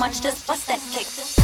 much, just bust that kick.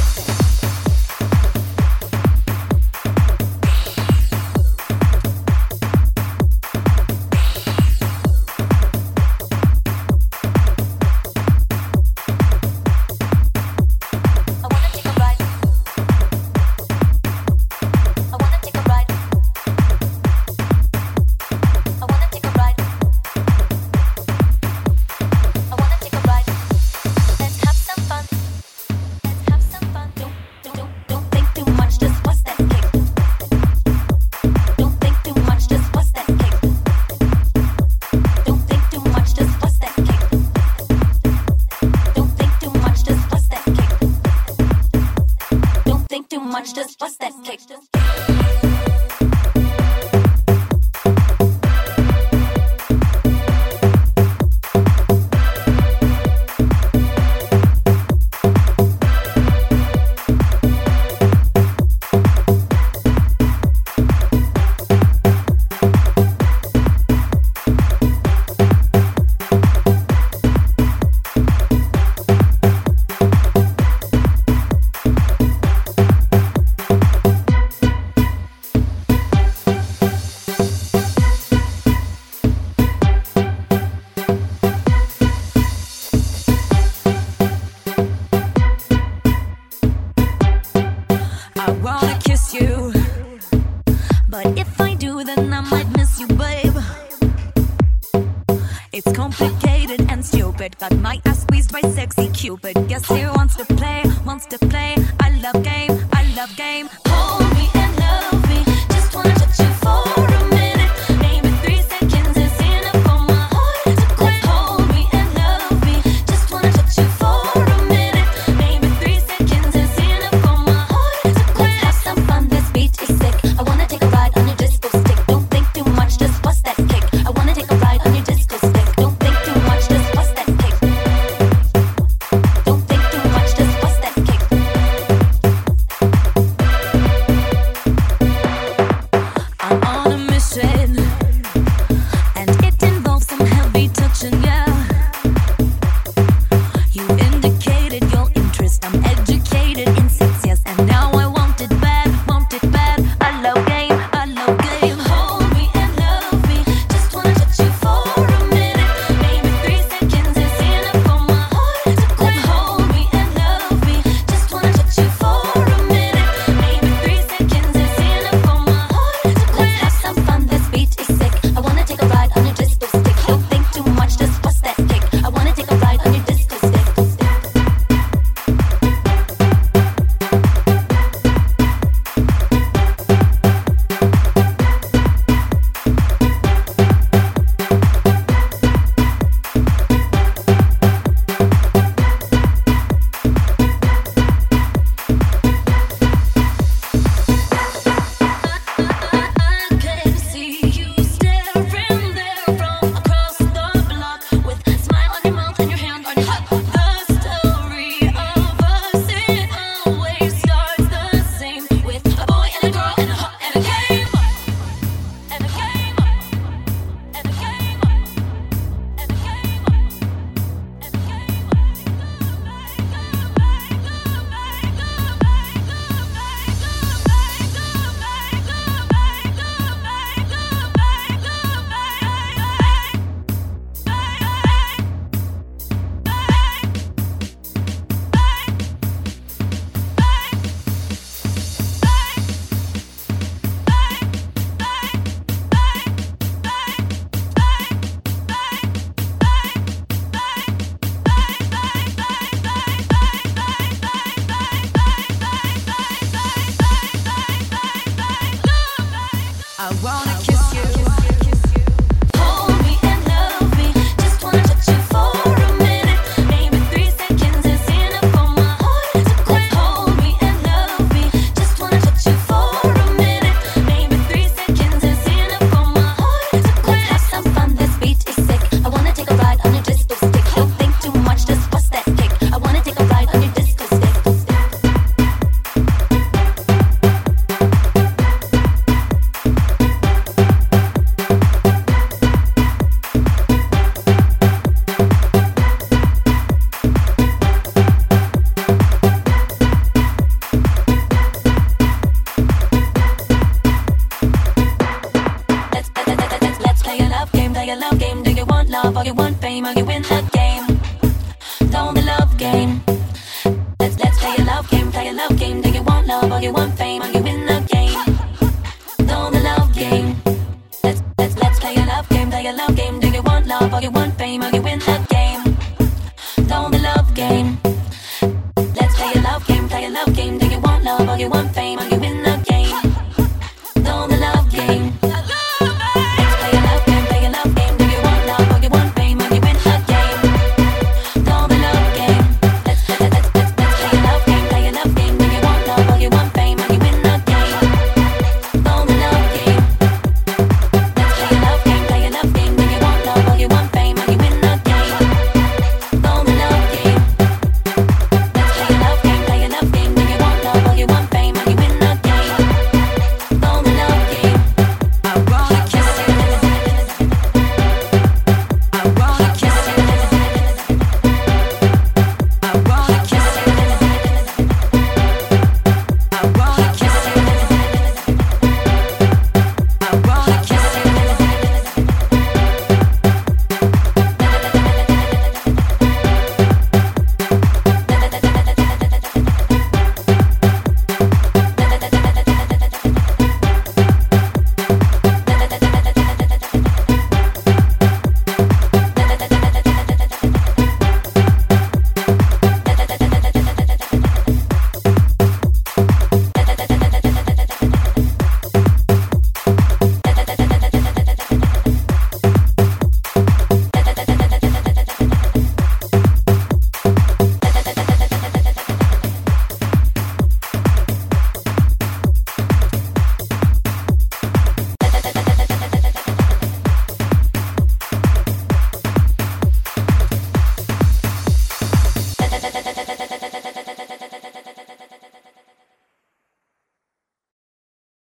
Just It's complicated and stupid. Got my ass squeezed by sexy Cupid. Guess he wants to play